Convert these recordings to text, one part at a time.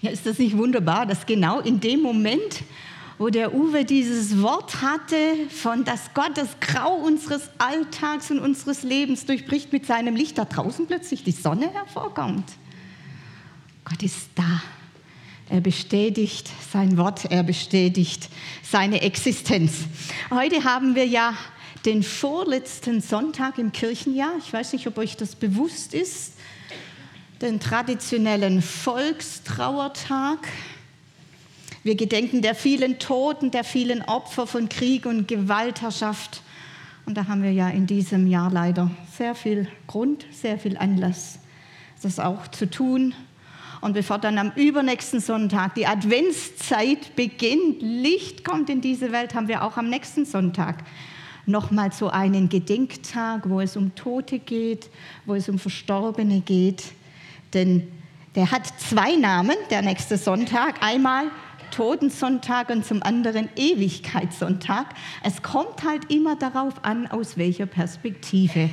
Ja, ist das nicht wunderbar, dass genau in dem Moment, wo der Uwe dieses Wort hatte, von dass Gott das Grau unseres Alltags und unseres Lebens durchbricht mit seinem Licht, da draußen plötzlich die Sonne hervorkommt. Gott ist da. Er bestätigt sein Wort, er bestätigt seine Existenz. Heute haben wir ja den vorletzten Sonntag im Kirchenjahr. Ich weiß nicht, ob euch das bewusst ist. Den traditionellen Volkstrauertag. Wir gedenken der vielen Toten, der vielen Opfer von Krieg und Gewaltherrschaft. Und da haben wir ja in diesem Jahr leider sehr viel Grund, sehr viel Anlass, das auch zu tun. Und bevor dann am übernächsten Sonntag die Adventszeit beginnt, Licht kommt in diese Welt, haben wir auch am nächsten Sonntag nochmal so einen Gedenktag, wo es um Tote geht, wo es um Verstorbene geht. Denn der hat zwei Namen, der nächste Sonntag. Einmal Totensonntag und zum anderen Ewigkeitssonntag. Es kommt halt immer darauf an, aus welcher Perspektive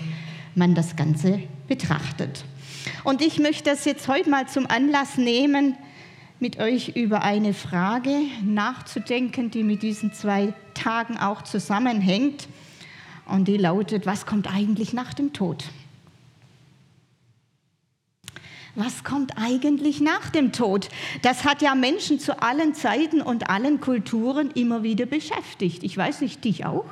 man das Ganze betrachtet. Und ich möchte das jetzt heute mal zum Anlass nehmen, mit euch über eine Frage nachzudenken, die mit diesen zwei Tagen auch zusammenhängt. Und die lautet, was kommt eigentlich nach dem Tod? Was kommt eigentlich nach dem Tod? Das hat ja Menschen zu allen Zeiten und allen Kulturen immer wieder beschäftigt. Ich weiß nicht, dich auch?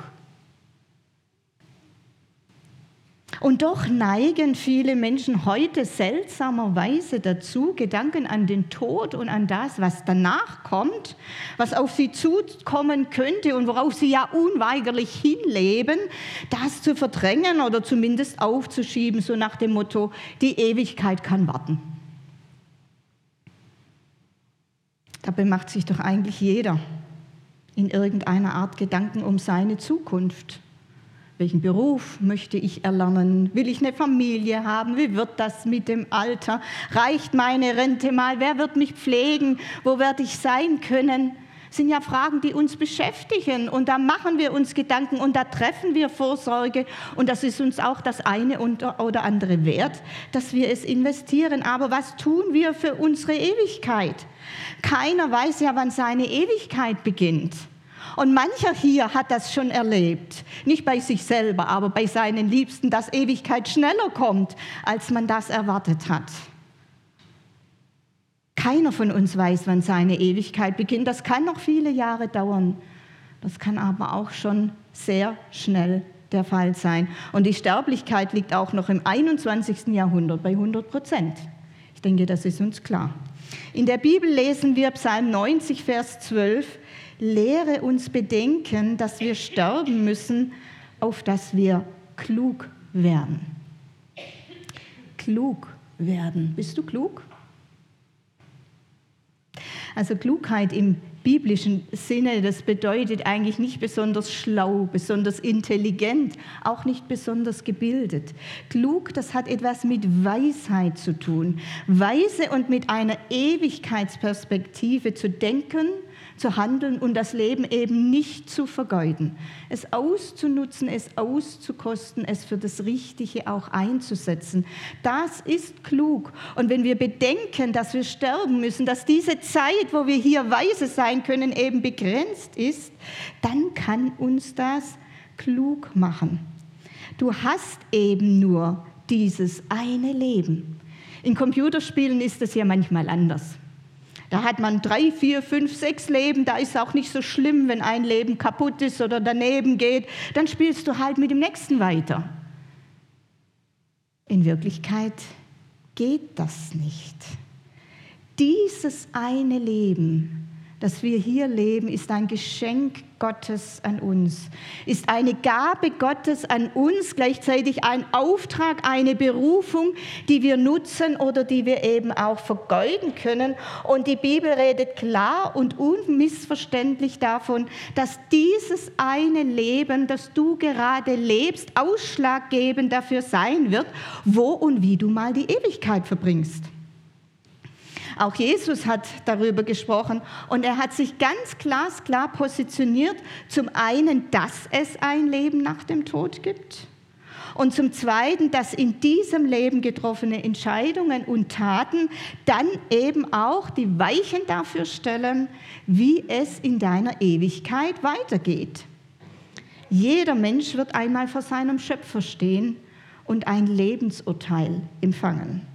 Und doch neigen viele Menschen heute seltsamerweise dazu, Gedanken an den Tod und an das, was danach kommt, was auf sie zukommen könnte und worauf sie ja unweigerlich hinleben, das zu verdrängen oder zumindest aufzuschieben, so nach dem Motto, die Ewigkeit kann warten. Dabei macht sich doch eigentlich jeder in irgendeiner Art Gedanken um seine Zukunft. Welchen Beruf möchte ich erlernen? Will ich eine Familie haben? Wie wird das mit dem Alter? Reicht meine Rente mal? Wer wird mich pflegen? Wo werde ich sein können? Das sind ja Fragen, die uns beschäftigen und da machen wir uns Gedanken und da treffen wir Vorsorge und das ist uns auch das eine oder andere wert, dass wir es investieren. Aber was tun wir für unsere Ewigkeit? Keiner weiß ja, wann seine Ewigkeit beginnt. Und mancher hier hat das schon erlebt, nicht bei sich selber, aber bei seinen Liebsten, dass Ewigkeit schneller kommt, als man das erwartet hat. Keiner von uns weiß, wann seine Ewigkeit beginnt. Das kann noch viele Jahre dauern. Das kann aber auch schon sehr schnell der Fall sein. Und die Sterblichkeit liegt auch noch im 21. Jahrhundert bei 100 Prozent. Ich denke, das ist uns klar. In der Bibel lesen wir Psalm 90, Vers 12, lehre uns bedenken, dass wir sterben müssen, auf dass wir klug werden. Klug werden. Bist du klug? Also Klugheit im biblischen Sinne, das bedeutet eigentlich nicht besonders schlau, besonders intelligent, auch nicht besonders gebildet. Klug, das hat etwas mit Weisheit zu tun. Weise und mit einer Ewigkeitsperspektive zu denken zu handeln und das Leben eben nicht zu vergeuden. Es auszunutzen, es auszukosten, es für das Richtige auch einzusetzen. Das ist klug. Und wenn wir bedenken, dass wir sterben müssen, dass diese Zeit, wo wir hier weise sein können, eben begrenzt ist, dann kann uns das klug machen. Du hast eben nur dieses eine Leben. In Computerspielen ist es ja manchmal anders. Da hat man drei, vier, fünf, sechs Leben. Da ist es auch nicht so schlimm, wenn ein Leben kaputt ist oder daneben geht. Dann spielst du halt mit dem nächsten weiter. In Wirklichkeit geht das nicht. Dieses eine Leben dass wir hier leben, ist ein Geschenk Gottes an uns, ist eine Gabe Gottes an uns, gleichzeitig ein Auftrag, eine Berufung, die wir nutzen oder die wir eben auch vergeuden können. Und die Bibel redet klar und unmissverständlich davon, dass dieses eine Leben, das du gerade lebst, ausschlaggebend dafür sein wird, wo und wie du mal die Ewigkeit verbringst. Auch Jesus hat darüber gesprochen und er hat sich ganz glasklar positioniert. Zum einen, dass es ein Leben nach dem Tod gibt Und zum Zweiten, dass in diesem Leben getroffene Entscheidungen und Taten dann eben auch die Weichen dafür stellen, wie es in deiner Ewigkeit weitergeht. Jeder Mensch wird einmal vor seinem Schöpfer stehen und ein Lebensurteil empfangen.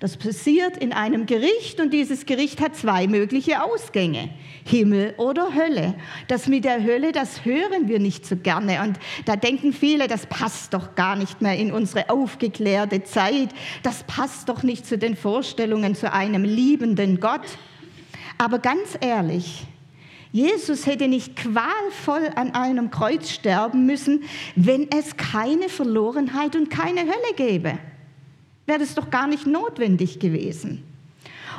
Das passiert in einem Gericht und dieses Gericht hat zwei mögliche Ausgänge, Himmel oder Hölle. Das mit der Hölle, das hören wir nicht so gerne und da denken viele, das passt doch gar nicht mehr in unsere aufgeklärte Zeit, das passt doch nicht zu den Vorstellungen zu einem liebenden Gott. Aber ganz ehrlich, Jesus hätte nicht qualvoll an einem Kreuz sterben müssen, wenn es keine Verlorenheit und keine Hölle gäbe wäre das doch gar nicht notwendig gewesen.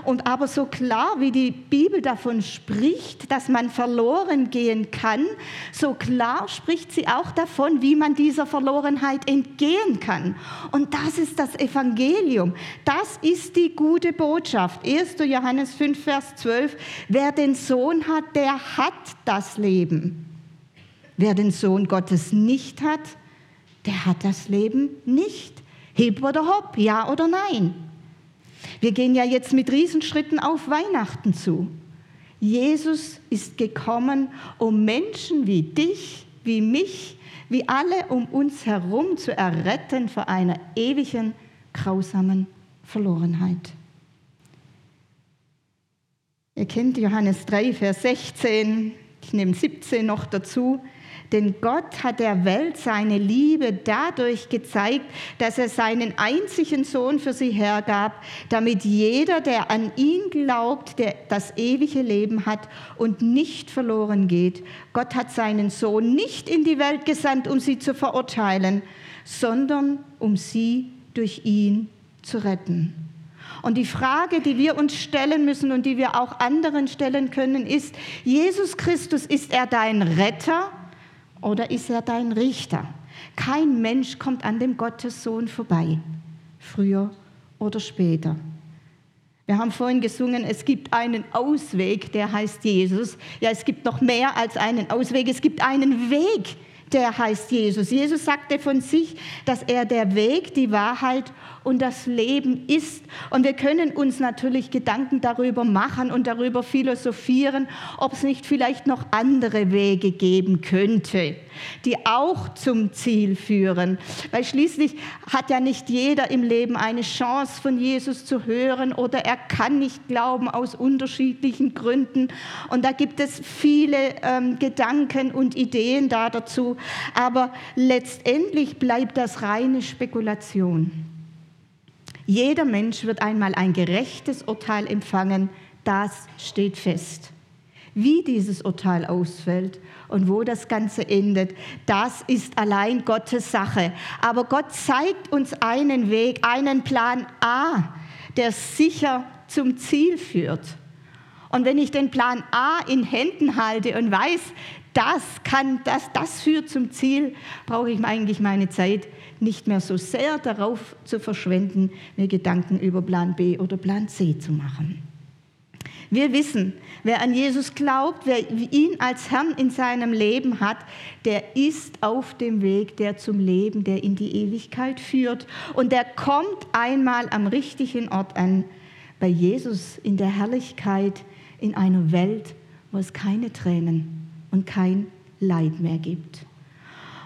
Und aber so klar, wie die Bibel davon spricht, dass man verloren gehen kann, so klar spricht sie auch davon, wie man dieser Verlorenheit entgehen kann. Und das ist das Evangelium. Das ist die gute Botschaft. 1. Johannes 5, Vers 12. Wer den Sohn hat, der hat das Leben. Wer den Sohn Gottes nicht hat, der hat das Leben nicht. Heb oder hopp, ja oder nein? Wir gehen ja jetzt mit Riesenschritten auf Weihnachten zu. Jesus ist gekommen, um Menschen wie dich, wie mich, wie alle um uns herum zu erretten vor einer ewigen, grausamen Verlorenheit. Ihr kennt Johannes 3, Vers 16, ich nehme 17 noch dazu. Denn Gott hat der Welt seine Liebe dadurch gezeigt, dass er seinen einzigen Sohn für sie hergab, damit jeder, der an ihn glaubt, der das ewige Leben hat und nicht verloren geht. Gott hat seinen Sohn nicht in die Welt gesandt, um sie zu verurteilen, sondern um sie durch ihn zu retten. Und die Frage, die wir uns stellen müssen und die wir auch anderen stellen können, ist, Jesus Christus, ist er dein Retter oder ist er dein Richter? Kein Mensch kommt an dem Gottessohn vorbei, früher oder später. Wir haben vorhin gesungen, es gibt einen Ausweg, der heißt Jesus. Ja, es gibt noch mehr als einen Ausweg, es gibt einen Weg, der heißt Jesus. Jesus sagte von sich, dass er der Weg, die Wahrheit und das Leben ist. Und wir können uns natürlich Gedanken darüber machen und darüber philosophieren, ob es nicht vielleicht noch andere Wege geben könnte, die auch zum Ziel führen. Weil schließlich hat ja nicht jeder im Leben eine Chance von Jesus zu hören oder er kann nicht glauben aus unterschiedlichen Gründen. Und da gibt es viele ähm, Gedanken und Ideen da dazu. Aber letztendlich bleibt das reine Spekulation. Jeder Mensch wird einmal ein gerechtes Urteil empfangen, das steht fest. Wie dieses Urteil ausfällt und wo das Ganze endet, das ist allein Gottes Sache. Aber Gott zeigt uns einen Weg, einen Plan A, der sicher zum Ziel führt. Und wenn ich den Plan A in Händen halte und weiß, das kann, das, das führt zum Ziel, brauche ich eigentlich meine Zeit nicht mehr so sehr darauf zu verschwenden, mir Gedanken über Plan B oder Plan C zu machen. Wir wissen, wer an Jesus glaubt, wer ihn als Herrn in seinem Leben hat, der ist auf dem Weg, der zum Leben, der in die Ewigkeit führt. Und der kommt einmal am richtigen Ort an, bei Jesus in der Herrlichkeit, in einer Welt, wo es keine Tränen und kein Leid mehr gibt.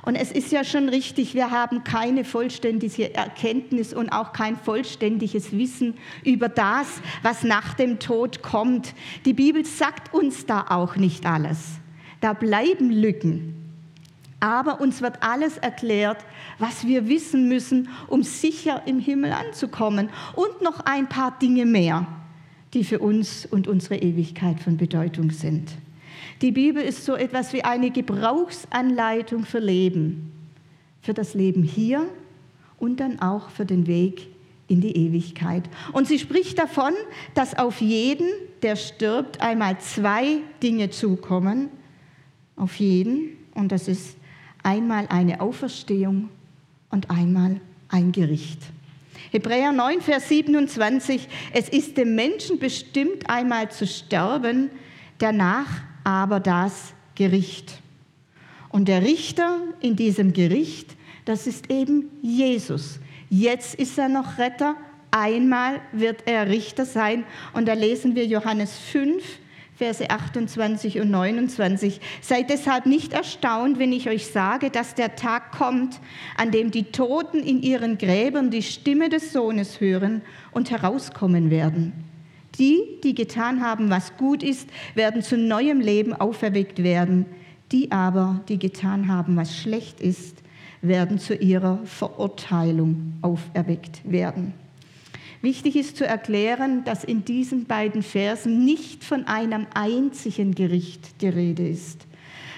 Und es ist ja schon richtig, wir haben keine vollständige Erkenntnis und auch kein vollständiges Wissen über das, was nach dem Tod kommt. Die Bibel sagt uns da auch nicht alles. Da bleiben Lücken. Aber uns wird alles erklärt, was wir wissen müssen, um sicher im Himmel anzukommen. Und noch ein paar Dinge mehr, die für uns und unsere Ewigkeit von Bedeutung sind. Die Bibel ist so etwas wie eine Gebrauchsanleitung für Leben, für das Leben hier und dann auch für den Weg in die Ewigkeit. Und sie spricht davon, dass auf jeden, der stirbt, einmal zwei Dinge zukommen. Auf jeden. Und das ist einmal eine Auferstehung und einmal ein Gericht. Hebräer 9, Vers 27. Es ist dem Menschen bestimmt, einmal zu sterben, danach aber das Gericht. Und der Richter in diesem Gericht, Das ist eben Jesus. Jetzt ist er noch Retter, einmal wird er Richter sein. Und da lesen wir Johannes 5, Verse 28 und 29. Seid deshalb nicht erstaunt, wenn ich euch sage, dass der Tag kommt, an dem die Toten in ihren Gräbern die Stimme des Sohnes hören und herauskommen werden. Die, die getan haben, was gut ist, werden zu neuem Leben auferweckt werden. Die aber, die getan haben, was schlecht ist, werden zu ihrer Verurteilung auferweckt werden. Wichtig ist zu erklären, dass in diesen beiden Versen nicht von einem einzigen Gericht die Rede ist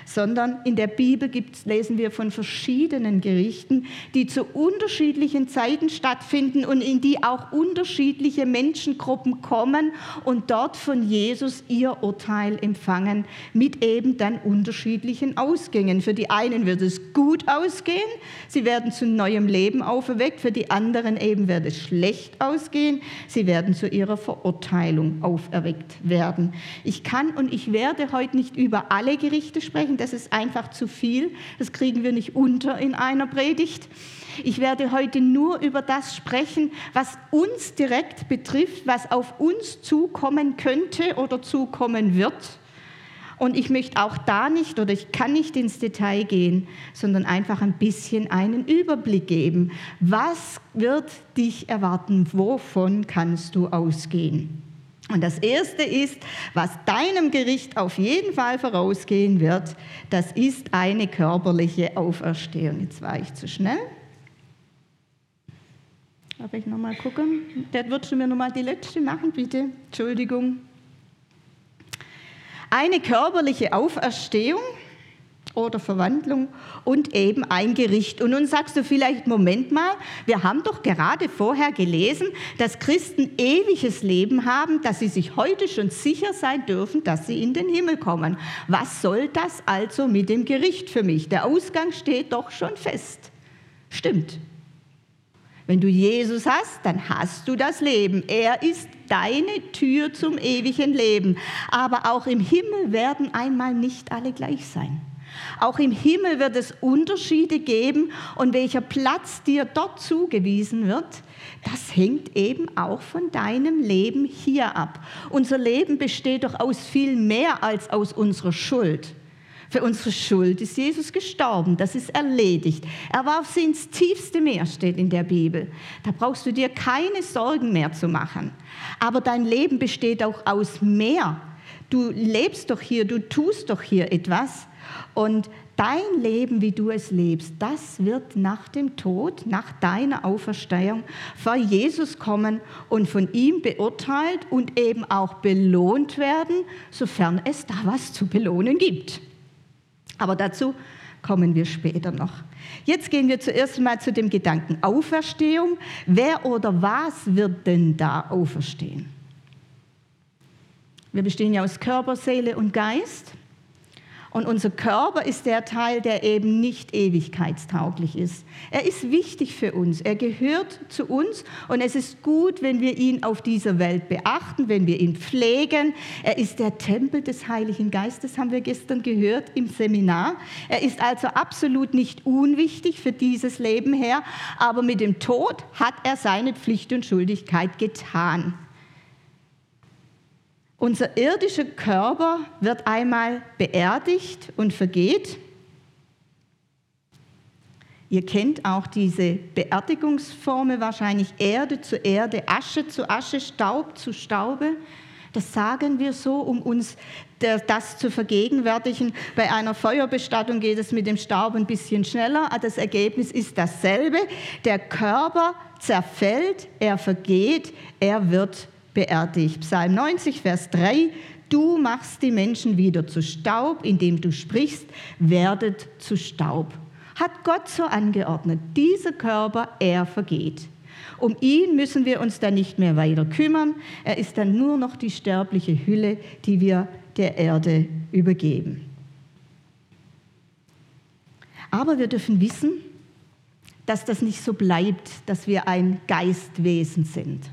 sondern in der Bibel gibt's, lesen wir von verschiedenen Gerichten, die zu unterschiedlichen Zeiten stattfinden und in die auch unterschiedliche Menschengruppen kommen und dort von Jesus ihr Urteil empfangen, mit eben dann unterschiedlichen Ausgängen. Für die einen wird es gut ausgehen, sie werden zu neuem Leben auferweckt, für die anderen eben wird es schlecht ausgehen, sie werden zu ihrer Verurteilung auferweckt werden. Ich kann und ich werde heute nicht über alle Gerichte sprechen, das ist einfach zu viel. Das kriegen wir nicht unter in einer Predigt. Ich werde heute nur über das sprechen, was uns direkt betrifft, was auf uns zukommen könnte oder zukommen wird. Und ich möchte auch da nicht oder ich kann nicht ins Detail gehen, sondern einfach ein bisschen einen Überblick geben. Was wird dich erwarten? Wovon kannst du ausgehen? Und das Erste ist, was deinem Gericht auf jeden Fall vorausgehen wird, das ist eine körperliche Auferstehung. Jetzt war ich zu schnell. Darf ich nochmal gucken? Der würdest du mir nochmal die letzte machen, bitte? Entschuldigung. Eine körperliche Auferstehung oder Verwandlung und eben ein Gericht. Und nun sagst du vielleicht, Moment mal, wir haben doch gerade vorher gelesen, dass Christen ewiges Leben haben, dass sie sich heute schon sicher sein dürfen, dass sie in den Himmel kommen. Was soll das also mit dem Gericht für mich? Der Ausgang steht doch schon fest. Stimmt. Wenn du Jesus hast, dann hast du das Leben. Er ist deine Tür zum ewigen Leben. Aber auch im Himmel werden einmal nicht alle gleich sein. Auch im Himmel wird es Unterschiede geben und welcher Platz dir dort zugewiesen wird, das hängt eben auch von deinem Leben hier ab. Unser Leben besteht doch aus viel mehr als aus unserer Schuld. Für unsere Schuld ist Jesus gestorben, das ist erledigt. Er warf sie ins tiefste Meer, steht in der Bibel. Da brauchst du dir keine Sorgen mehr zu machen. Aber dein Leben besteht auch aus mehr. Du lebst doch hier, du tust doch hier etwas. Und dein Leben, wie du es lebst, das wird nach dem Tod, nach deiner Auferstehung vor Jesus kommen und von ihm beurteilt und eben auch belohnt werden, sofern es da was zu belohnen gibt. Aber dazu kommen wir später noch. Jetzt gehen wir zuerst mal zu dem Gedanken Auferstehung. Wer oder was wird denn da auferstehen? Wir bestehen ja aus Körper, Seele und Geist. Und unser Körper ist der Teil, der eben nicht ewigkeitstauglich ist. Er ist wichtig für uns. Er gehört zu uns und es ist gut, wenn wir ihn auf dieser Welt beachten, wenn wir ihn pflegen. Er ist der Tempel des Heiligen Geistes, haben wir gestern gehört im Seminar. Er ist also absolut nicht unwichtig für dieses Leben her, aber mit dem Tod hat er seine Pflicht und Schuldigkeit getan. Unser irdischer Körper wird einmal beerdigt und vergeht. Ihr kennt auch diese Beerdigungsformel wahrscheinlich Erde zu Erde, Asche zu Asche, Staub zu Staube. Das sagen wir so, um uns das zu vergegenwärtigen. Bei einer Feuerbestattung geht es mit dem Staub ein bisschen schneller. Das Ergebnis ist dasselbe. Der Körper zerfällt, er vergeht, er wird beerdigt. Psalm 90, Vers 3. Du machst die Menschen wieder zu Staub, indem du sprichst, werdet zu Staub. Hat Gott so angeordnet. Dieser Körper, er vergeht. Um ihn müssen wir uns dann nicht mehr weiter kümmern. Er ist dann nur noch die sterbliche Hülle, die wir der Erde übergeben. Aber wir dürfen wissen, dass das nicht so bleibt, dass wir ein Geistwesen sind.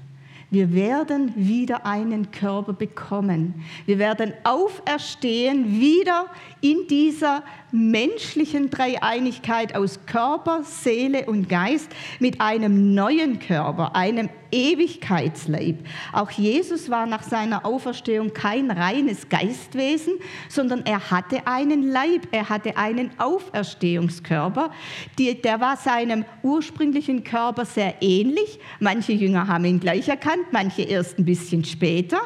Wir werden wieder einen Körper bekommen. Wir werden auferstehen, wieder in dieser menschlichen Dreieinigkeit aus Körper, Seele und Geist mit einem neuen Körper, einem Ewigkeitsleib. Auch Jesus war nach seiner Auferstehung kein reines Geistwesen, sondern er hatte einen Leib, er hatte einen Auferstehungskörper. der war seinem ursprünglichen Körper sehr ähnlich. Manche Jünger haben ihn gleich erkannt, manche erst ein bisschen später.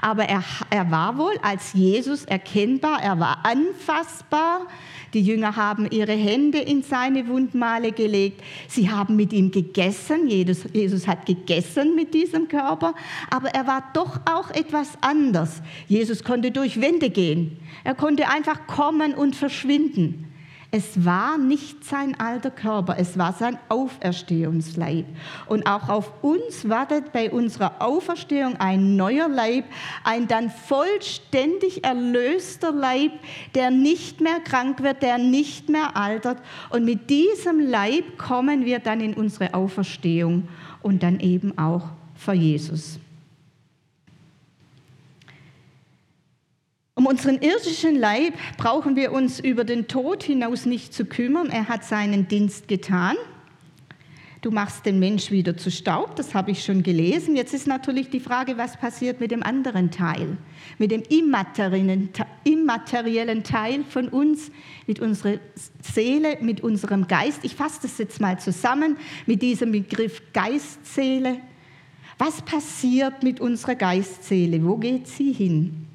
Aber er, er war wohl als Jesus erkennbar, er war anfassbar. Die Jünger haben ihre Hände in seine Wundmale gelegt. Sie haben mit ihm gegessen. Jesus, Jesus hat gegessen mit diesem Körper. Aber er war doch auch etwas anders. Jesus konnte durch Wände gehen. Er konnte einfach kommen und verschwinden. Es war nicht sein alter Körper, es war sein Auferstehungsleib. Und auch auf uns wartet bei unserer Auferstehung ein neuer Leib, ein dann vollständig erlöster Leib, der nicht mehr krank wird, der nicht mehr altert. Und mit diesem Leib kommen wir dann in unsere Auferstehung und dann eben auch vor Jesus. Um unseren irdischen Leib brauchen wir uns über den Tod hinaus nicht zu kümmern. Er hat seinen Dienst getan. Du machst den Mensch wieder zu Staub, das habe ich schon gelesen. Jetzt ist natürlich die Frage, was passiert mit dem anderen Teil, mit dem immateriellen Teil von uns, mit unserer Seele, mit unserem Geist. Ich fasse das jetzt mal zusammen mit diesem Begriff Geistseele. Was passiert mit unserer Geistseele? Wo geht sie hin?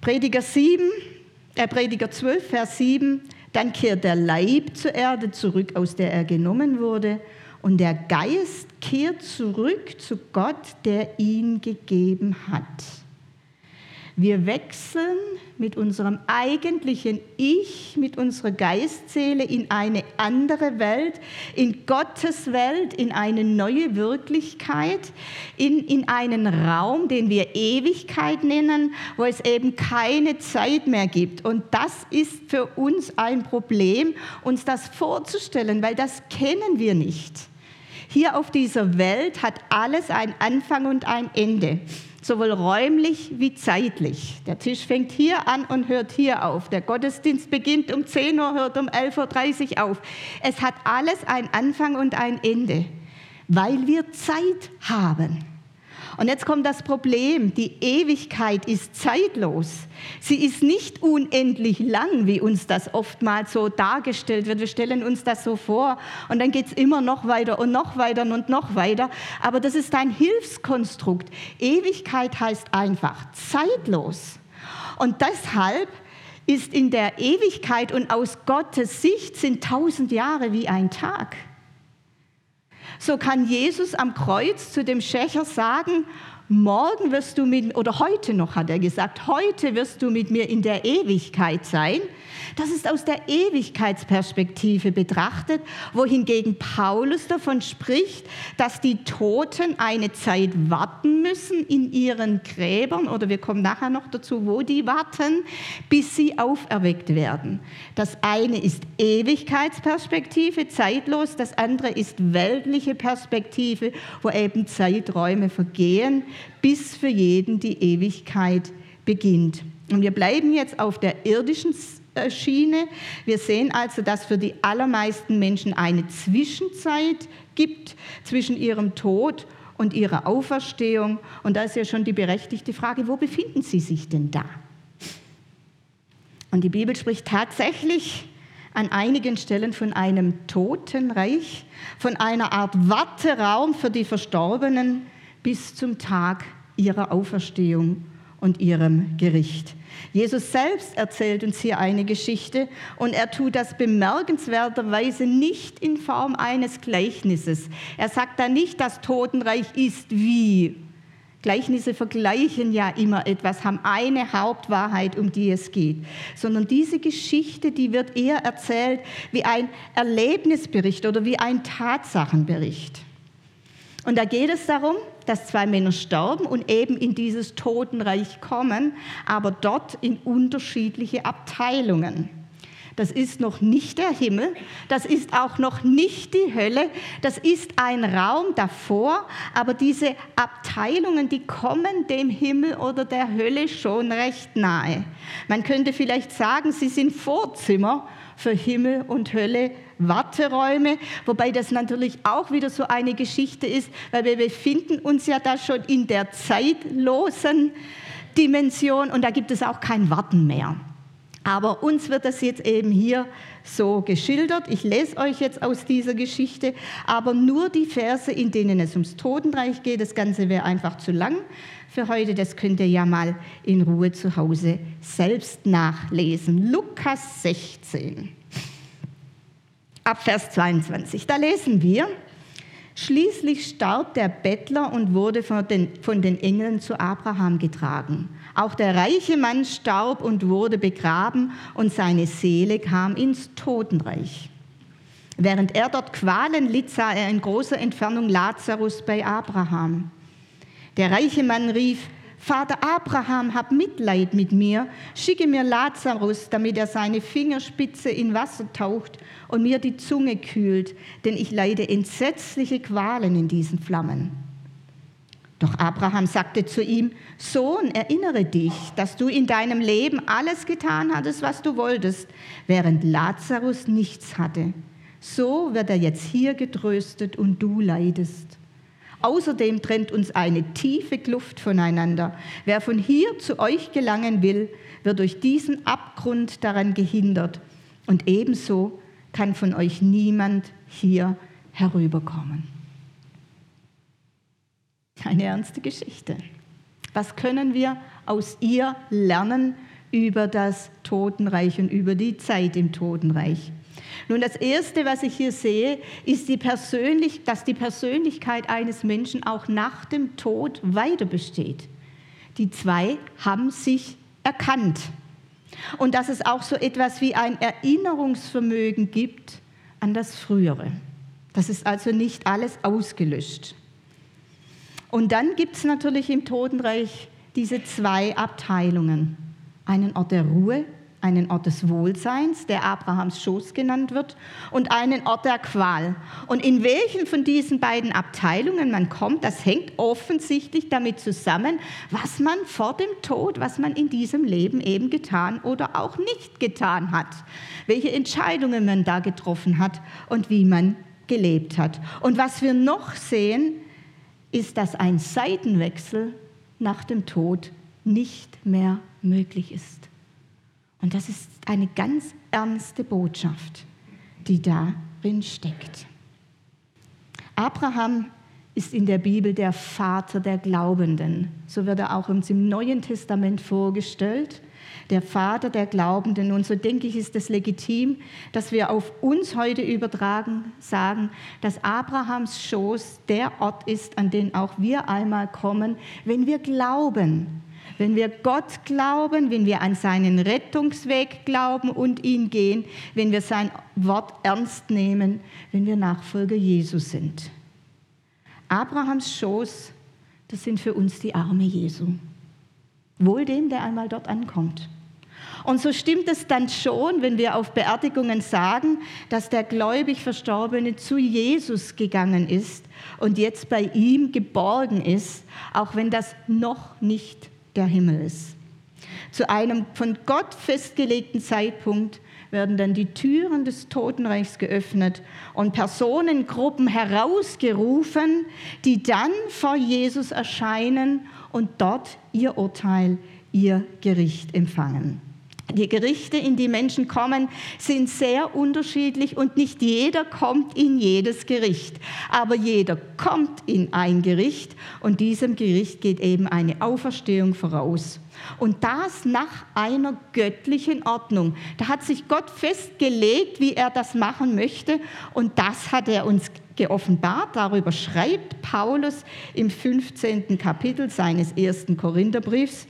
Prediger 7, äh Prediger 12, Vers 7, dann kehrt der Leib zur Erde zurück, aus der er genommen wurde, und der Geist kehrt zurück zu Gott, der ihn gegeben hat. Wir wechseln mit unserem eigentlichen Ich, mit unserer Geistseele in eine andere Welt, in Gottes Welt, in eine neue Wirklichkeit, in, in einen Raum, den wir Ewigkeit nennen, wo es eben keine Zeit mehr gibt. Und das ist für uns ein Problem, uns das vorzustellen, weil das kennen wir nicht. Hier auf dieser Welt hat alles einen Anfang und ein Ende sowohl räumlich wie zeitlich. Der Tisch fängt hier an und hört hier auf. Der Gottesdienst beginnt um 10 Uhr, hört um 11.30 Uhr auf. Es hat alles einen Anfang und ein Ende, weil wir Zeit haben. Und jetzt kommt das Problem, die Ewigkeit ist zeitlos. Sie ist nicht unendlich lang, wie uns das oftmals so dargestellt wird. Wir stellen uns das so vor und dann geht es immer noch weiter und noch weiter und noch weiter. Aber das ist ein Hilfskonstrukt. Ewigkeit heißt einfach zeitlos. Und deshalb ist in der Ewigkeit und aus Gottes Sicht sind tausend Jahre wie ein Tag. So kann Jesus am Kreuz zu dem Schächer sagen, morgen wirst du mit, oder heute noch hat er gesagt, heute wirst du mit mir in der Ewigkeit sein. Das ist aus der Ewigkeitsperspektive betrachtet, wohingegen Paulus davon spricht, dass die Toten eine Zeit warten müssen in ihren Gräbern, oder wir kommen nachher noch dazu, wo die warten, bis sie auferweckt werden. Das eine ist Ewigkeitsperspektive, zeitlos, das andere ist weltliche Perspektive, wo eben Zeiträume vergehen, bis für jeden die Ewigkeit beginnt. Und wir bleiben jetzt auf der irdischen Schiene. Wir sehen also, dass für die allermeisten Menschen eine Zwischenzeit gibt zwischen ihrem Tod und ihrer Auferstehung. Und da ist ja schon die berechtigte Frage, wo befinden sie sich denn da? Und die Bibel spricht tatsächlich an einigen Stellen von einem Totenreich, von einer Art Warteraum für die Verstorbenen bis zum Tag ihrer Auferstehung und ihrem Gericht. Jesus selbst erzählt uns hier eine Geschichte und er tut das bemerkenswerterweise nicht in Form eines Gleichnisses. Er sagt da nicht, das Totenreich ist wie. Gleichnisse vergleichen ja immer etwas, haben eine Hauptwahrheit, um die es geht, sondern diese Geschichte, die wird eher erzählt wie ein Erlebnisbericht oder wie ein Tatsachenbericht. Und da geht es darum, dass zwei Männer sterben und eben in dieses Totenreich kommen, aber dort in unterschiedliche Abteilungen. Das ist noch nicht der Himmel, das ist auch noch nicht die Hölle, das ist ein Raum davor, aber diese Abteilungen, die kommen dem Himmel oder der Hölle schon recht nahe. Man könnte vielleicht sagen, sie sind Vorzimmer für Himmel und Hölle, Warteräume, wobei das natürlich auch wieder so eine Geschichte ist, weil wir befinden uns ja da schon in der zeitlosen Dimension und da gibt es auch kein Warten mehr. Aber uns wird das jetzt eben hier so geschildert. Ich lese euch jetzt aus dieser Geschichte, aber nur die Verse, in denen es ums Totenreich geht. Das Ganze wäre einfach zu lang für heute. Das könnt ihr ja mal in Ruhe zu Hause selbst nachlesen. Lukas 16, ab Vers 22. Da lesen wir. Schließlich starb der Bettler und wurde von den, von den Engeln zu Abraham getragen. Auch der reiche Mann starb und wurde begraben und seine Seele kam ins Totenreich. Während er dort Qualen litt, sah er in großer Entfernung Lazarus bei Abraham. Der reiche Mann rief, Vater Abraham, hab Mitleid mit mir, schicke mir Lazarus, damit er seine Fingerspitze in Wasser taucht und mir die Zunge kühlt, denn ich leide entsetzliche Qualen in diesen Flammen. Doch Abraham sagte zu ihm, Sohn, erinnere dich, dass du in deinem Leben alles getan hattest, was du wolltest, während Lazarus nichts hatte. So wird er jetzt hier getröstet und du leidest. Außerdem trennt uns eine tiefe Kluft voneinander. Wer von hier zu euch gelangen will, wird durch diesen Abgrund daran gehindert. Und ebenso kann von euch niemand hier herüberkommen. Eine ernste Geschichte. Was können wir aus ihr lernen über das Totenreich und über die Zeit im Totenreich? Nun, das Erste, was ich hier sehe, ist, die Persönlich dass die Persönlichkeit eines Menschen auch nach dem Tod weiter besteht. Die zwei haben sich erkannt. Und dass es auch so etwas wie ein Erinnerungsvermögen gibt an das Frühere. Das ist also nicht alles ausgelöscht. Und dann gibt es natürlich im Totenreich diese zwei Abteilungen. Einen Ort der Ruhe, einen Ort des Wohlseins, der Abrahams Schoß genannt wird, und einen Ort der Qual. Und in welchen von diesen beiden Abteilungen man kommt, das hängt offensichtlich damit zusammen, was man vor dem Tod, was man in diesem Leben eben getan oder auch nicht getan hat. Welche Entscheidungen man da getroffen hat und wie man gelebt hat. Und was wir noch sehen, ist, dass ein Seitenwechsel nach dem Tod nicht mehr möglich ist. Und das ist eine ganz ernste Botschaft, die darin steckt. Abraham ist in der Bibel der Vater der Glaubenden. So wird er auch uns im Neuen Testament vorgestellt der Vater der Glaubenden. Und so denke ich, ist es legitim, dass wir auf uns heute übertragen sagen, dass Abrahams Schoß der Ort ist, an den auch wir einmal kommen, wenn wir glauben. Wenn wir Gott glauben, wenn wir an seinen Rettungsweg glauben und ihn gehen, wenn wir sein Wort ernst nehmen, wenn wir Nachfolger Jesus sind. Abrahams Schoß, das sind für uns die Arme Jesu. Wohl dem, der einmal dort ankommt. Und so stimmt es dann schon, wenn wir auf Beerdigungen sagen, dass der gläubig Verstorbene zu Jesus gegangen ist und jetzt bei ihm geborgen ist, auch wenn das noch nicht der Himmel ist. Zu einem von Gott festgelegten Zeitpunkt werden dann die Türen des Totenreichs geöffnet und Personengruppen herausgerufen, die dann vor Jesus erscheinen und dort ihr Urteil, ihr Gericht empfangen. Die Gerichte, in die Menschen kommen, sind sehr unterschiedlich und nicht jeder kommt in jedes Gericht. Aber jeder kommt in ein Gericht und diesem Gericht geht eben eine Auferstehung voraus. Und das nach einer göttlichen Ordnung. Da hat sich Gott festgelegt, wie er das machen möchte und das hat er uns geoffenbart. Darüber schreibt Paulus im 15. Kapitel seines ersten Korintherbriefs.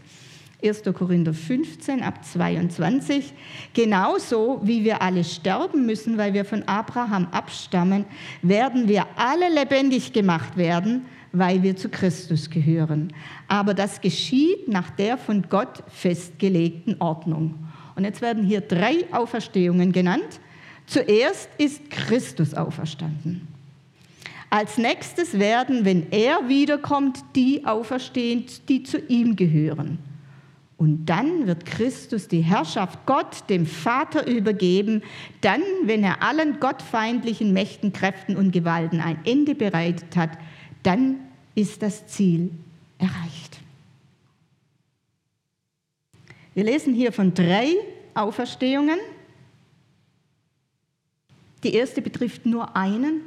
1. Korinther 15 ab 22. Genauso wie wir alle sterben müssen, weil wir von Abraham abstammen, werden wir alle lebendig gemacht werden, weil wir zu Christus gehören. Aber das geschieht nach der von Gott festgelegten Ordnung. Und jetzt werden hier drei Auferstehungen genannt. Zuerst ist Christus auferstanden. Als nächstes werden, wenn er wiederkommt, die auferstehen, die zu ihm gehören. Und dann wird Christus die Herrschaft Gott, dem Vater, übergeben. Dann, wenn er allen gottfeindlichen Mächten, Kräften und Gewalten ein Ende bereitet hat, dann ist das Ziel erreicht. Wir lesen hier von drei Auferstehungen. Die erste betrifft nur einen.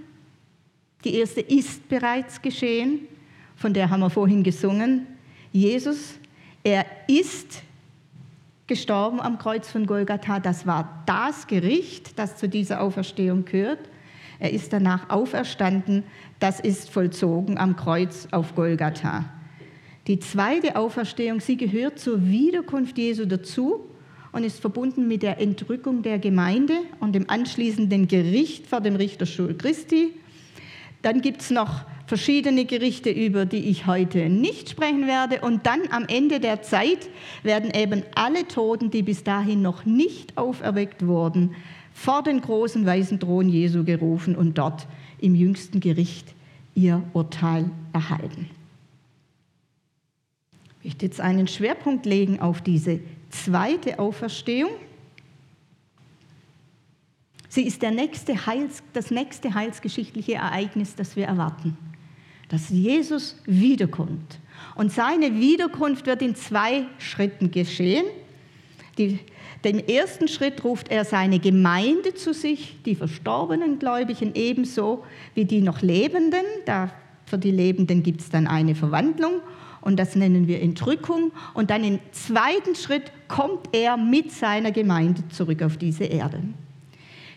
Die erste ist bereits geschehen, von der haben wir vorhin gesungen. Jesus, er ist gestorben am Kreuz von Golgatha. Das war das Gericht, das zu dieser Auferstehung gehört. Er ist danach auferstanden. Das ist vollzogen am Kreuz auf Golgatha. Die zweite Auferstehung, sie gehört zur Wiederkunft Jesu dazu und ist verbunden mit der Entrückung der Gemeinde und dem anschließenden Gericht vor dem Richterstuhl Christi. Dann gibt es noch verschiedene Gerichte, über die ich heute nicht sprechen werde. Und dann am Ende der Zeit werden eben alle Toten, die bis dahin noch nicht auferweckt wurden, vor den großen weißen Thron Jesu gerufen und dort im jüngsten Gericht ihr Urteil erhalten. Ich möchte jetzt einen Schwerpunkt legen auf diese zweite Auferstehung. Sie ist nächste Heils, das nächste heilsgeschichtliche Ereignis, das wir erwarten, dass Jesus wiederkommt. Und seine Wiederkunft wird in zwei Schritten geschehen. Die, dem ersten Schritt ruft er seine Gemeinde zu sich, die verstorbenen Gläubigen ebenso wie die noch Lebenden. Da, für die Lebenden gibt es dann eine Verwandlung und das nennen wir Entrückung. Und dann im zweiten Schritt kommt er mit seiner Gemeinde zurück auf diese Erde.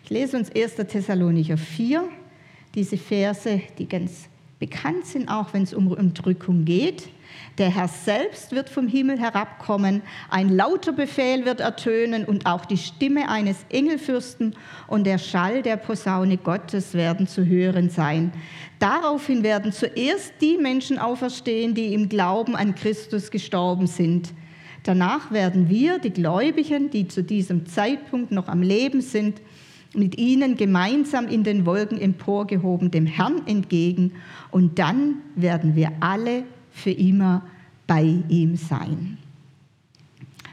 Ich lese uns 1. Thessalonicher 4, diese Verse, die ganz bekannt sind, auch wenn es um Entrückung geht. Der Herr selbst wird vom Himmel herabkommen, ein lauter Befehl wird ertönen und auch die Stimme eines Engelfürsten und der Schall der Posaune Gottes werden zu hören sein. Daraufhin werden zuerst die Menschen auferstehen, die im Glauben an Christus gestorben sind. Danach werden wir, die Gläubigen, die zu diesem Zeitpunkt noch am Leben sind, mit ihnen gemeinsam in den Wolken emporgehoben dem Herrn entgegen und dann werden wir alle für immer bei ihm sein.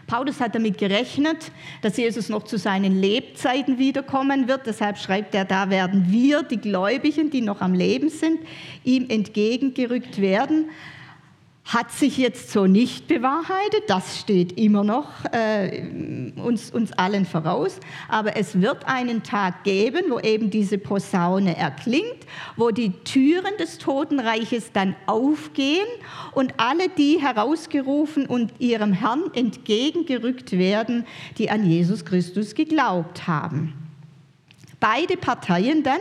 Paulus hat damit gerechnet, dass Jesus noch zu seinen Lebzeiten wiederkommen wird. Deshalb schreibt er, da werden wir, die Gläubigen, die noch am Leben sind, ihm entgegengerückt werden hat sich jetzt so nicht bewahrheitet, das steht immer noch äh, uns, uns allen voraus, aber es wird einen Tag geben, wo eben diese Posaune erklingt, wo die Türen des Totenreiches dann aufgehen und alle die herausgerufen und ihrem Herrn entgegengerückt werden, die an Jesus Christus geglaubt haben. Beide Parteien dann,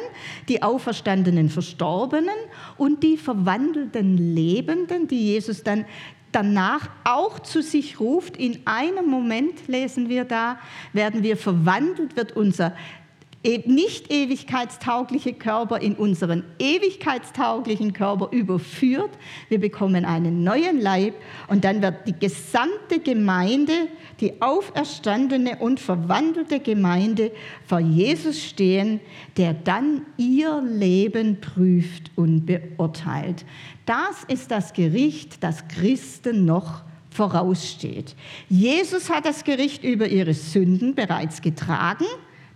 die auferstandenen Verstorbenen und die verwandelten Lebenden, die Jesus dann danach auch zu sich ruft. In einem Moment lesen wir da, werden wir verwandelt, wird unser nicht ewigkeitstaugliche Körper in unseren ewigkeitstauglichen Körper überführt. Wir bekommen einen neuen Leib und dann wird die gesamte Gemeinde, die auferstandene und verwandelte Gemeinde vor Jesus stehen, der dann ihr Leben prüft und beurteilt. Das ist das Gericht, das Christen noch voraussteht. Jesus hat das Gericht über ihre Sünden bereits getragen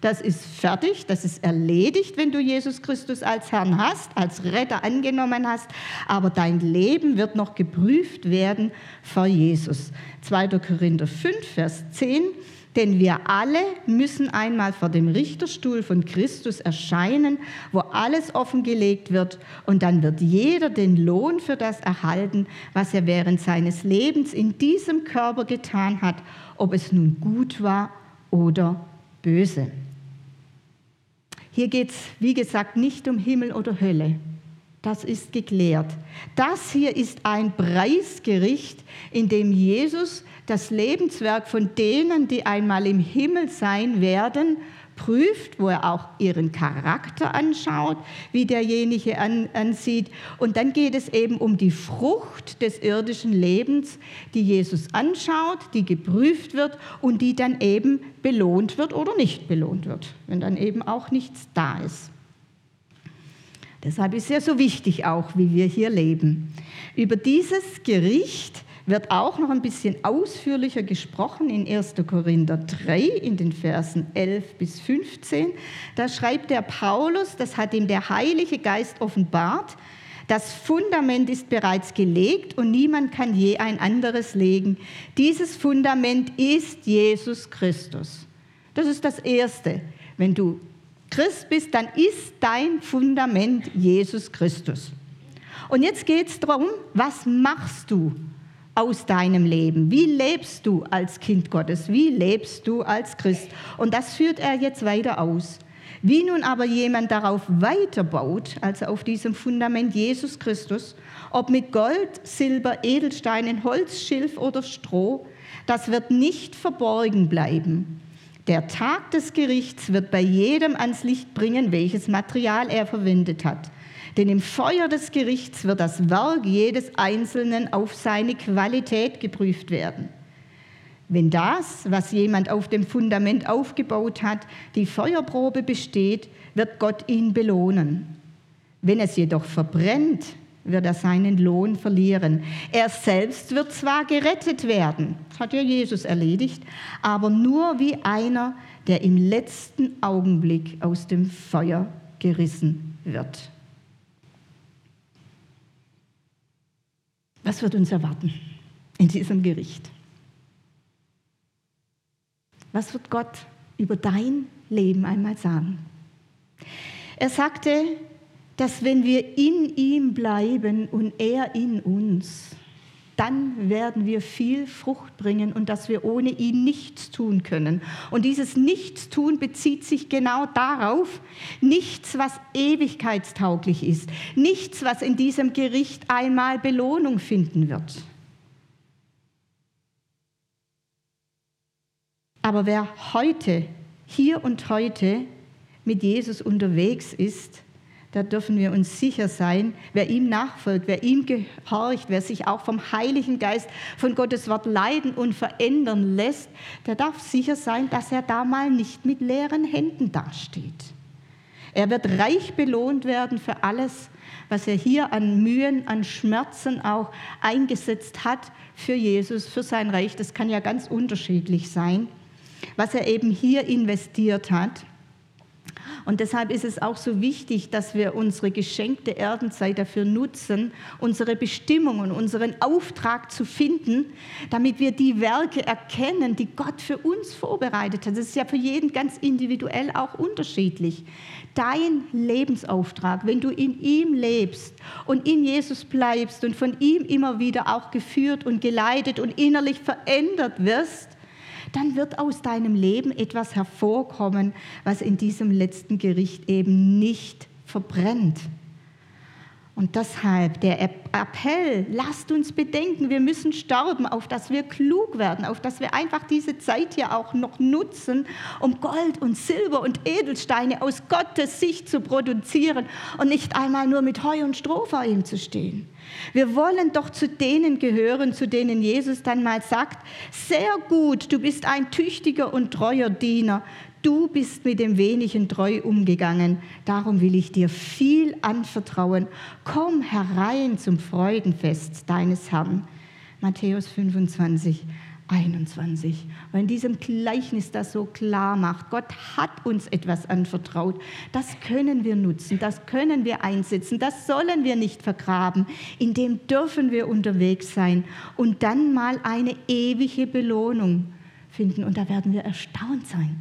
das ist fertig, das ist erledigt, wenn du Jesus Christus als Herrn hast, als Retter angenommen hast. Aber dein Leben wird noch geprüft werden vor Jesus. 2. Korinther 5, Vers 10. Denn wir alle müssen einmal vor dem Richterstuhl von Christus erscheinen, wo alles offengelegt wird. Und dann wird jeder den Lohn für das erhalten, was er während seines Lebens in diesem Körper getan hat, ob es nun gut war oder böse. Hier geht es, wie gesagt, nicht um Himmel oder Hölle. Das ist geklärt. Das hier ist ein Preisgericht, in dem Jesus das Lebenswerk von denen, die einmal im Himmel sein werden, prüft, wo er auch ihren Charakter anschaut, wie derjenige an, ansieht. Und dann geht es eben um die Frucht des irdischen Lebens, die Jesus anschaut, die geprüft wird und die dann eben belohnt wird oder nicht belohnt wird, wenn dann eben auch nichts da ist. Deshalb ist es ja so wichtig auch, wie wir hier leben. Über dieses Gericht wird auch noch ein bisschen ausführlicher gesprochen in 1. Korinther 3 in den Versen 11 bis 15. Da schreibt der Paulus, das hat ihm der Heilige Geist offenbart, das Fundament ist bereits gelegt und niemand kann je ein anderes legen. Dieses Fundament ist Jesus Christus. Das ist das Erste. Wenn du Christ bist, dann ist dein Fundament Jesus Christus. Und jetzt geht es darum, was machst du aus deinem Leben? Wie lebst du als Kind Gottes? Wie lebst du als Christ? Und das führt er jetzt weiter aus. Wie nun aber jemand darauf weiterbaut, also auf diesem Fundament Jesus Christus, ob mit Gold, Silber, Edelsteinen, Holz, Schilf oder Stroh, das wird nicht verborgen bleiben. Der Tag des Gerichts wird bei jedem ans Licht bringen, welches Material er verwendet hat. Denn im Feuer des Gerichts wird das Werk jedes Einzelnen auf seine Qualität geprüft werden. Wenn das, was jemand auf dem Fundament aufgebaut hat, die Feuerprobe besteht, wird Gott ihn belohnen. Wenn es jedoch verbrennt, wird er seinen Lohn verlieren. Er selbst wird zwar gerettet werden, das hat ja Jesus erledigt, aber nur wie einer, der im letzten Augenblick aus dem Feuer gerissen wird. Was wird uns erwarten in diesem Gericht? Was wird Gott über dein Leben einmal sagen? Er sagte, dass wenn wir in ihm bleiben und er in uns, dann werden wir viel Frucht bringen und dass wir ohne ihn nichts tun können. Und dieses Nichtstun bezieht sich genau darauf, nichts, was ewigkeitstauglich ist, nichts, was in diesem Gericht einmal Belohnung finden wird. Aber wer heute, hier und heute mit Jesus unterwegs ist, da dürfen wir uns sicher sein, wer ihm nachfolgt, wer ihm gehorcht, wer sich auch vom Heiligen Geist, von Gottes Wort leiden und verändern lässt, der darf sicher sein, dass er da mal nicht mit leeren Händen dasteht. Er wird reich belohnt werden für alles, was er hier an Mühen, an Schmerzen auch eingesetzt hat für Jesus, für sein Reich. Das kann ja ganz unterschiedlich sein, was er eben hier investiert hat. Und deshalb ist es auch so wichtig, dass wir unsere geschenkte Erdenzeit dafür nutzen, unsere Bestimmung und unseren Auftrag zu finden, damit wir die Werke erkennen, die Gott für uns vorbereitet hat. Das ist ja für jeden ganz individuell auch unterschiedlich. Dein Lebensauftrag, wenn du in ihm lebst und in Jesus bleibst und von ihm immer wieder auch geführt und geleitet und innerlich verändert wirst, dann wird aus deinem Leben etwas hervorkommen, was in diesem letzten Gericht eben nicht verbrennt. Und deshalb der Appell, lasst uns bedenken, wir müssen sterben, auf dass wir klug werden, auf dass wir einfach diese Zeit hier auch noch nutzen, um Gold und Silber und Edelsteine aus Gottes Sicht zu produzieren und nicht einmal nur mit Heu und Stroh vor ihm zu stehen. Wir wollen doch zu denen gehören, zu denen Jesus dann mal sagt, sehr gut, du bist ein tüchtiger und treuer Diener, du bist mit dem wenigen treu umgegangen, darum will ich dir viel anvertrauen. Komm herein zum Freudenfest deines Herrn. Matthäus 25, 21. Weil in diesem Gleichnis das so klar macht, Gott hat uns etwas anvertraut. Das können wir nutzen, das können wir einsetzen, das sollen wir nicht vergraben. In dem dürfen wir unterwegs sein und dann mal eine ewige Belohnung finden. Und da werden wir erstaunt sein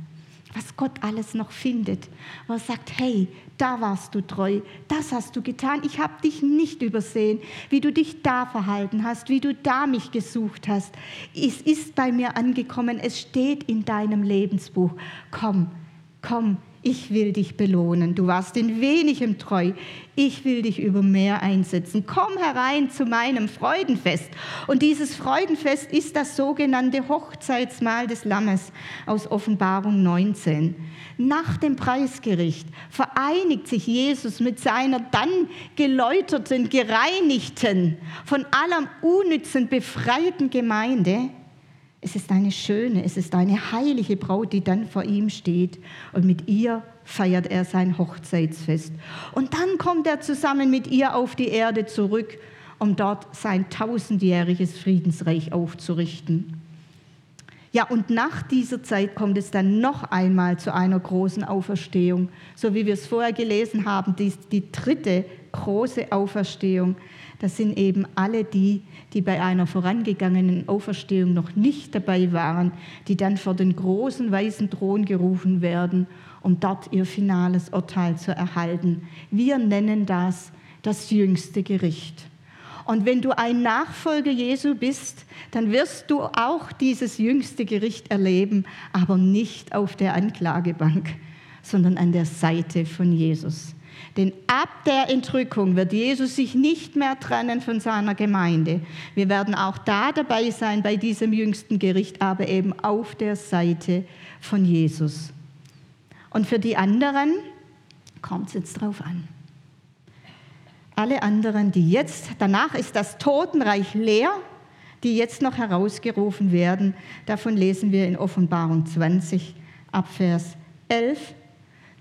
was Gott alles noch findet. Wo er sagt, hey, da warst du treu, das hast du getan, ich habe dich nicht übersehen, wie du dich da verhalten hast, wie du da mich gesucht hast. Es ist bei mir angekommen, es steht in deinem Lebensbuch. Komm, komm, ich will dich belohnen. Du warst in wenigem treu. Ich will dich über mehr einsetzen. Komm herein zu meinem Freudenfest. Und dieses Freudenfest ist das sogenannte Hochzeitsmahl des Lammes aus Offenbarung 19. Nach dem Preisgericht vereinigt sich Jesus mit seiner dann geläuterten, gereinigten, von allem Unnützen befreiten Gemeinde es ist eine schöne, es ist eine heilige Braut, die dann vor ihm steht und mit ihr feiert er sein Hochzeitsfest. Und dann kommt er zusammen mit ihr auf die Erde zurück, um dort sein tausendjähriges Friedensreich aufzurichten. Ja, und nach dieser Zeit kommt es dann noch einmal zu einer großen Auferstehung, so wie wir es vorher gelesen haben, die, die dritte große Auferstehung. Das sind eben alle die, die bei einer vorangegangenen Auferstehung noch nicht dabei waren, die dann vor den großen weißen Thron gerufen werden, um dort ihr finales Urteil zu erhalten. Wir nennen das das jüngste Gericht. Und wenn du ein Nachfolger Jesu bist, dann wirst du auch dieses jüngste Gericht erleben, aber nicht auf der Anklagebank, sondern an der Seite von Jesus. Denn ab der Entrückung wird Jesus sich nicht mehr trennen von seiner Gemeinde. Wir werden auch da dabei sein bei diesem jüngsten Gericht, aber eben auf der Seite von Jesus. Und für die anderen kommt es jetzt drauf an. Alle anderen, die jetzt, danach ist das Totenreich leer, die jetzt noch herausgerufen werden, davon lesen wir in Offenbarung 20 ab Vers 11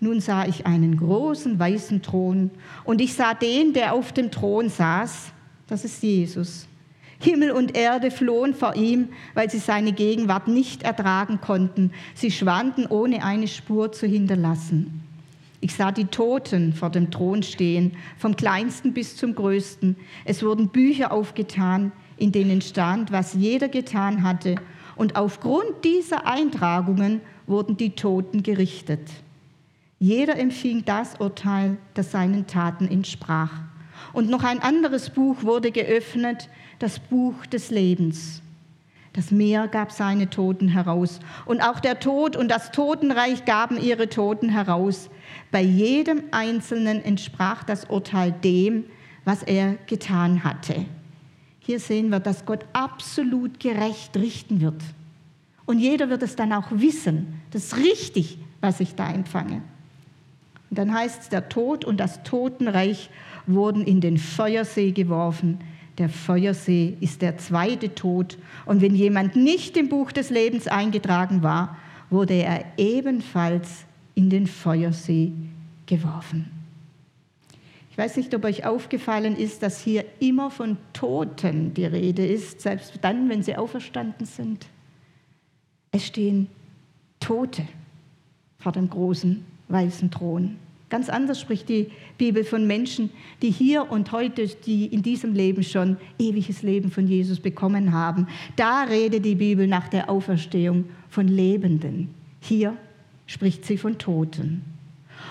nun sah ich einen großen weißen Thron und ich sah den, der auf dem Thron saß. Das ist Jesus. Himmel und Erde flohen vor ihm, weil sie seine Gegenwart nicht ertragen konnten. Sie schwanden, ohne eine Spur zu hinterlassen. Ich sah die Toten vor dem Thron stehen, vom kleinsten bis zum größten. Es wurden Bücher aufgetan, in denen stand, was jeder getan hatte. Und aufgrund dieser Eintragungen wurden die Toten gerichtet. Jeder empfing das Urteil, das seinen Taten entsprach. Und noch ein anderes Buch wurde geöffnet, das Buch des Lebens. Das Meer gab seine Toten heraus. Und auch der Tod und das Totenreich gaben ihre Toten heraus. Bei jedem Einzelnen entsprach das Urteil dem, was er getan hatte. Hier sehen wir, dass Gott absolut gerecht richten wird. Und jeder wird es dann auch wissen. Das ist richtig, was ich da empfange. Und dann heißt es, der Tod und das Totenreich wurden in den Feuersee geworfen. Der Feuersee ist der zweite Tod. Und wenn jemand nicht im Buch des Lebens eingetragen war, wurde er ebenfalls in den Feuersee geworfen. Ich weiß nicht, ob euch aufgefallen ist, dass hier immer von Toten die Rede ist, selbst dann, wenn sie auferstanden sind. Es stehen Tote vor dem großen weißen Thron. Ganz anders spricht die Bibel von Menschen, die hier und heute, die in diesem Leben schon ewiges Leben von Jesus bekommen haben. Da redet die Bibel nach der Auferstehung von Lebenden. Hier spricht sie von Toten.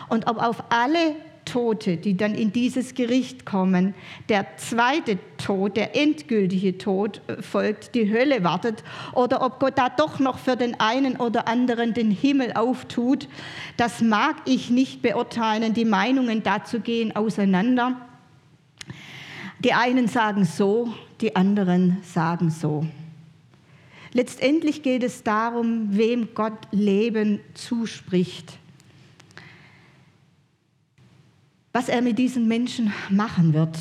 Und ob auf alle Tote, die dann in dieses Gericht kommen, der zweite Tod, der endgültige Tod äh, folgt, die Hölle wartet, oder ob Gott da doch noch für den einen oder anderen den Himmel auftut, das mag ich nicht beurteilen. Die Meinungen dazu gehen auseinander. Die einen sagen so, die anderen sagen so. Letztendlich geht es darum, wem Gott Leben zuspricht was er mit diesen Menschen machen wird.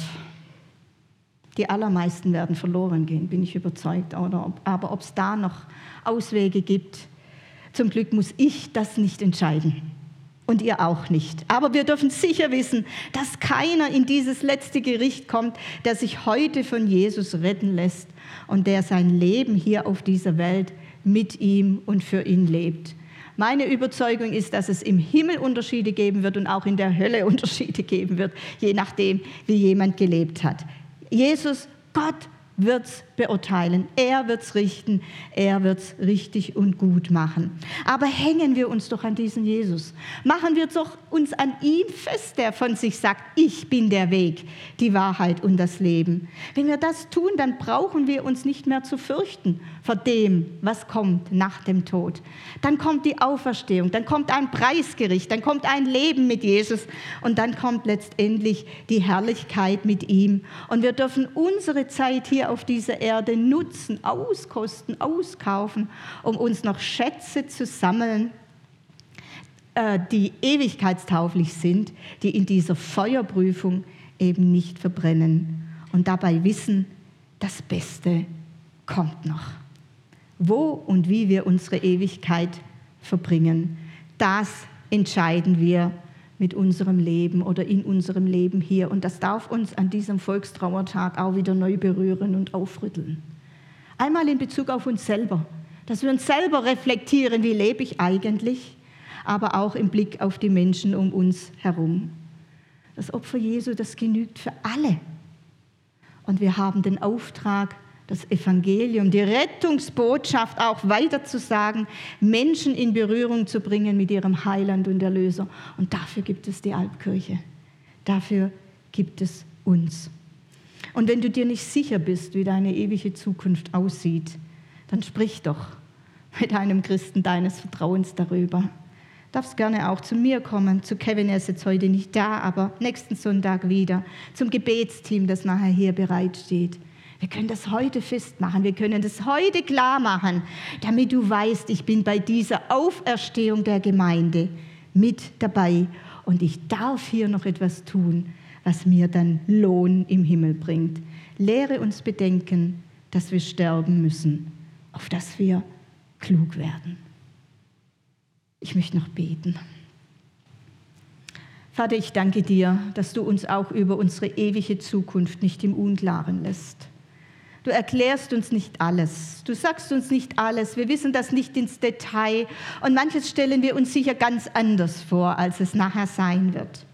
Die allermeisten werden verloren gehen, bin ich überzeugt. aber ob es da noch Auswege gibt, zum Glück muss ich das nicht entscheiden. Und ihr auch nicht. Aber wir dürfen sicher wissen, dass keiner in dieses letzte Gericht kommt, der sich heute von Jesus retten lässt und der sein Leben hier auf dieser Welt mit ihm und für ihn lebt. Meine Überzeugung ist, dass es im Himmel Unterschiede geben wird und auch in der Hölle Unterschiede geben wird, je nachdem, wie jemand gelebt hat. Jesus, Gott, wird es beurteilen, er wird es richten, er wird es richtig und gut machen. Aber hängen wir uns doch an diesen Jesus. Machen wir doch uns an ihm fest, der von sich sagt, ich bin der Weg, die Wahrheit und das Leben. Wenn wir das tun, dann brauchen wir uns nicht mehr zu fürchten vor dem, was kommt nach dem Tod. Dann kommt die Auferstehung, dann kommt ein Preisgericht, dann kommt ein Leben mit Jesus und dann kommt letztendlich die Herrlichkeit mit ihm. Und wir dürfen unsere Zeit hier auf dieser Erde nutzen, auskosten, auskaufen, um uns noch Schätze zu sammeln, äh, die ewigkeitstauglich sind, die in dieser Feuerprüfung eben nicht verbrennen und dabei wissen, das Beste kommt noch. Wo und wie wir unsere Ewigkeit verbringen, das entscheiden wir mit unserem Leben oder in unserem Leben hier. Und das darf uns an diesem Volkstrauertag auch wieder neu berühren und aufrütteln. Einmal in Bezug auf uns selber, dass wir uns selber reflektieren, wie lebe ich eigentlich, aber auch im Blick auf die Menschen um uns herum. Das Opfer Jesu, das genügt für alle. Und wir haben den Auftrag, das Evangelium, die Rettungsbotschaft auch weiterzusagen, Menschen in Berührung zu bringen mit ihrem Heiland und Erlöser. Und dafür gibt es die Albkirche. Dafür gibt es uns. Und wenn du dir nicht sicher bist, wie deine ewige Zukunft aussieht, dann sprich doch mit einem Christen deines Vertrauens darüber. Darfst gerne auch zu mir kommen. Zu Kevin, er ist jetzt heute nicht da, aber nächsten Sonntag wieder. Zum Gebetsteam, das nachher hier bereitsteht. Wir können das heute festmachen, wir können das heute klar machen, damit du weißt, ich bin bei dieser Auferstehung der Gemeinde mit dabei und ich darf hier noch etwas tun, was mir dann Lohn im Himmel bringt. Lehre uns bedenken, dass wir sterben müssen, auf dass wir klug werden. Ich möchte noch beten. Vater, ich danke dir, dass du uns auch über unsere ewige Zukunft nicht im Unklaren lässt. Du erklärst uns nicht alles. Du sagst uns nicht alles. Wir wissen das nicht ins Detail. Und manches stellen wir uns sicher ganz anders vor, als es nachher sein wird.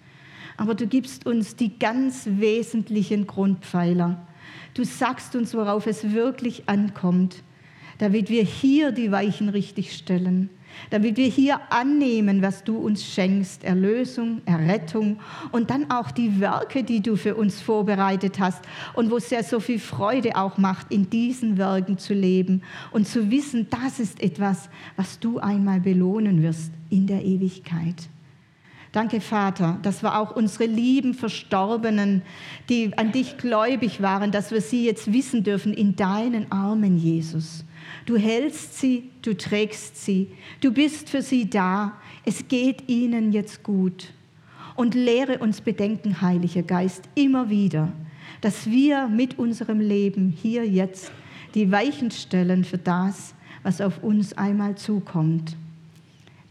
Aber du gibst uns die ganz wesentlichen Grundpfeiler. Du sagst uns, worauf es wirklich ankommt, damit wir hier die Weichen richtig stellen damit wir hier annehmen, was du uns schenkst, Erlösung, Errettung und dann auch die Werke, die du für uns vorbereitet hast und wo es ja so viel Freude auch macht, in diesen Werken zu leben und zu wissen, das ist etwas, was du einmal belohnen wirst in der Ewigkeit. Danke, Vater, dass wir auch unsere lieben Verstorbenen, die an dich gläubig waren, dass wir sie jetzt wissen dürfen in deinen Armen, Jesus. Du hältst sie, du trägst sie, du bist für sie da. Es geht ihnen jetzt gut. Und lehre uns bedenken, Heiliger Geist, immer wieder, dass wir mit unserem Leben hier jetzt die Weichen stellen für das, was auf uns einmal zukommt.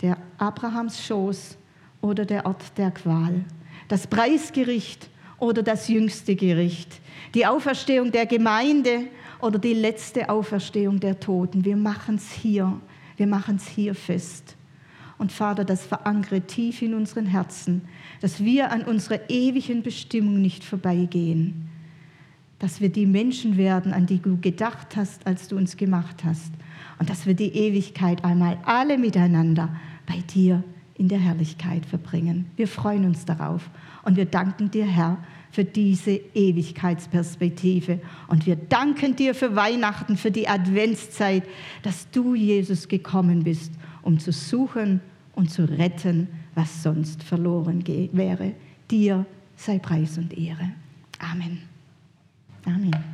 Der Abrahams Schoß oder der Ort der Qual, das Preisgericht oder das jüngste Gericht, die Auferstehung der Gemeinde oder die letzte Auferstehung der Toten. Wir machen es hier, wir machen es hier fest. Und Vater, das verankere tief in unseren Herzen, dass wir an unserer ewigen Bestimmung nicht vorbeigehen, dass wir die Menschen werden, an die du gedacht hast, als du uns gemacht hast, und dass wir die Ewigkeit einmal alle miteinander bei dir in der Herrlichkeit verbringen. Wir freuen uns darauf und wir danken dir, Herr, für diese Ewigkeitsperspektive. Und wir danken dir für Weihnachten, für die Adventszeit, dass du, Jesus, gekommen bist, um zu suchen und zu retten, was sonst verloren wäre. Dir sei Preis und Ehre. Amen. Amen.